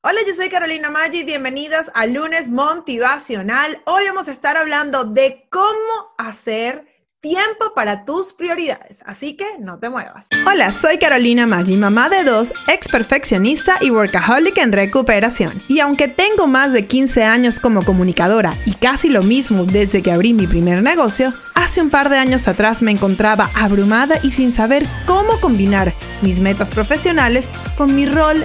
Hola, yo soy Carolina Maggi, bienvenidas a Lunes Motivacional. Hoy vamos a estar hablando de cómo hacer tiempo para tus prioridades, así que no te muevas. Hola, soy Carolina Maggi, mamá de dos, ex perfeccionista y workaholic en recuperación. Y aunque tengo más de 15 años como comunicadora y casi lo mismo desde que abrí mi primer negocio, hace un par de años atrás me encontraba abrumada y sin saber cómo combinar mis metas profesionales con mi rol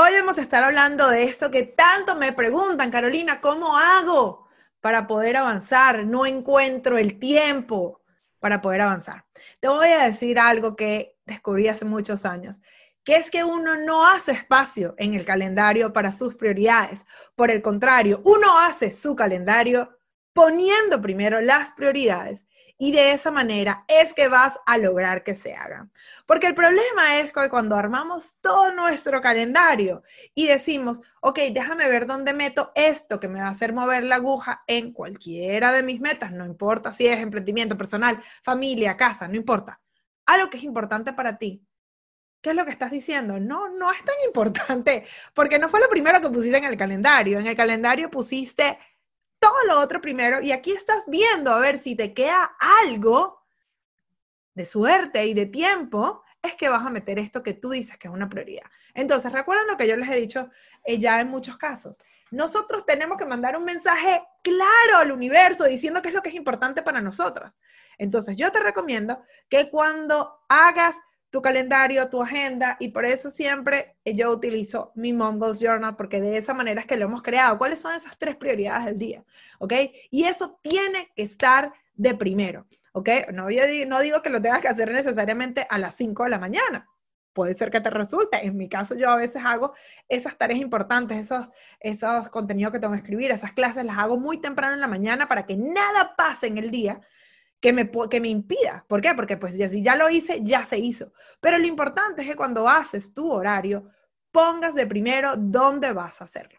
Hoy vamos a estar hablando de esto que tanto me preguntan, Carolina, ¿cómo hago para poder avanzar? No encuentro el tiempo para poder avanzar. Te voy a decir algo que descubrí hace muchos años, que es que uno no hace espacio en el calendario para sus prioridades. Por el contrario, uno hace su calendario poniendo primero las prioridades y de esa manera es que vas a lograr que se haga. Porque el problema es que cuando armamos todo nuestro calendario y decimos, ok, déjame ver dónde meto esto que me va a hacer mover la aguja en cualquiera de mis metas, no importa si es emprendimiento personal, familia, casa, no importa. Algo que es importante para ti. ¿Qué es lo que estás diciendo? No, no es tan importante, porque no fue lo primero que pusiste en el calendario. En el calendario pusiste lo otro primero y aquí estás viendo a ver si te queda algo de suerte y de tiempo, es que vas a meter esto que tú dices que es una prioridad. Entonces, recuerden lo que yo les he dicho eh, ya en muchos casos. Nosotros tenemos que mandar un mensaje claro al universo diciendo qué es lo que es importante para nosotras. Entonces, yo te recomiendo que cuando hagas tu calendario, tu agenda, y por eso siempre yo utilizo mi Mom Goals Journal, porque de esa manera es que lo hemos creado. ¿Cuáles son esas tres prioridades del día? ¿Ok? Y eso tiene que estar de primero, ¿ok? No, yo no digo que lo tengas que hacer necesariamente a las 5 de la mañana. Puede ser que te resulte. En mi caso, yo a veces hago esas tareas importantes, esos, esos contenidos que tengo que escribir, esas clases las hago muy temprano en la mañana para que nada pase en el día que me, que me impida. ¿Por qué? Porque pues ya, si ya lo hice, ya se hizo. Pero lo importante es que cuando haces tu horario, pongas de primero dónde vas a hacerlo.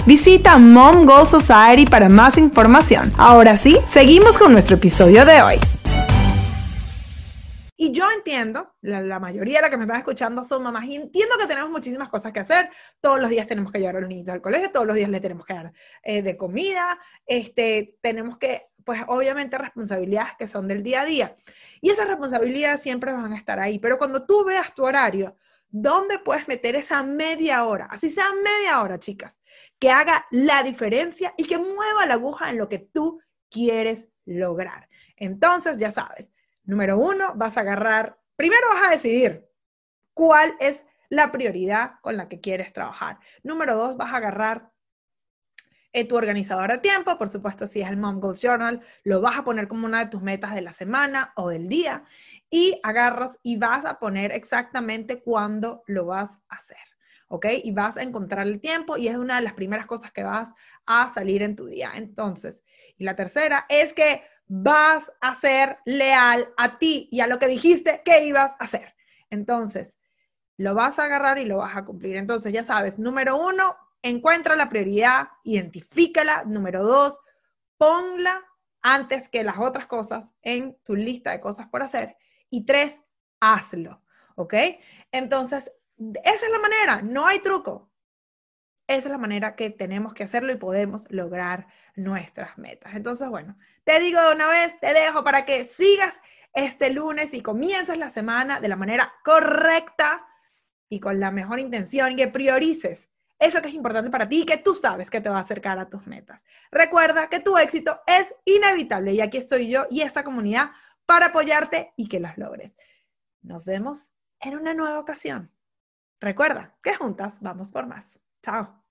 Visita Mom Goal Society para más información. Ahora sí, seguimos con nuestro episodio de hoy. Y yo entiendo, la, mayoría de las que me están escuchando son mamás, y entiendo que tenemos muchísimas cosas que hacer. Todos los días tenemos que llevar a los niños al colegio, todos los días le tenemos que dar eh, de comida, este, tenemos que, pues obviamente responsabilidades que son del día a día. Y esas responsabilidades siempre van a estar ahí, pero cuando tú veas tu horario, ¿dónde puedes meter esa media hora? Así sea media hora, chicas, que haga la diferencia y que mueva la aguja en lo que tú quieres lograr. Entonces, ya sabes, número uno, vas a agarrar, primero vas a decidir cuál es la prioridad con la que quieres trabajar. Número dos, vas a agarrar eh, tu organizador de tiempo, por supuesto, si es el Mom Journal, lo vas a poner como una de tus metas de la semana o del día y agarras y vas a poner exactamente cuándo lo vas a hacer. ¿ok? Y vas a encontrar el tiempo y es una de las primeras cosas que vas a salir en tu día. Entonces, y la tercera es que vas a ser leal a ti y a lo que dijiste que ibas a hacer. Entonces, lo vas a agarrar y lo vas a cumplir. Entonces, ya sabes, número uno, encuentra la prioridad, identifícala. Número dos, ponla antes que las otras cosas en tu lista de cosas por hacer. Y tres, hazlo, ¿ok? Entonces, esa es la manera, no hay truco. Esa es la manera que tenemos que hacerlo y podemos lograr nuestras metas. Entonces, bueno, te digo de una vez, te dejo para que sigas este lunes y comiences la semana de la manera correcta y con la mejor intención y que priorices eso que es importante para ti y que tú sabes que te va a acercar a tus metas. Recuerda que tu éxito es inevitable y aquí estoy yo y esta comunidad para apoyarte y que las logres. Nos vemos en una nueva ocasión. Recuerda que juntas vamos por más. Chao.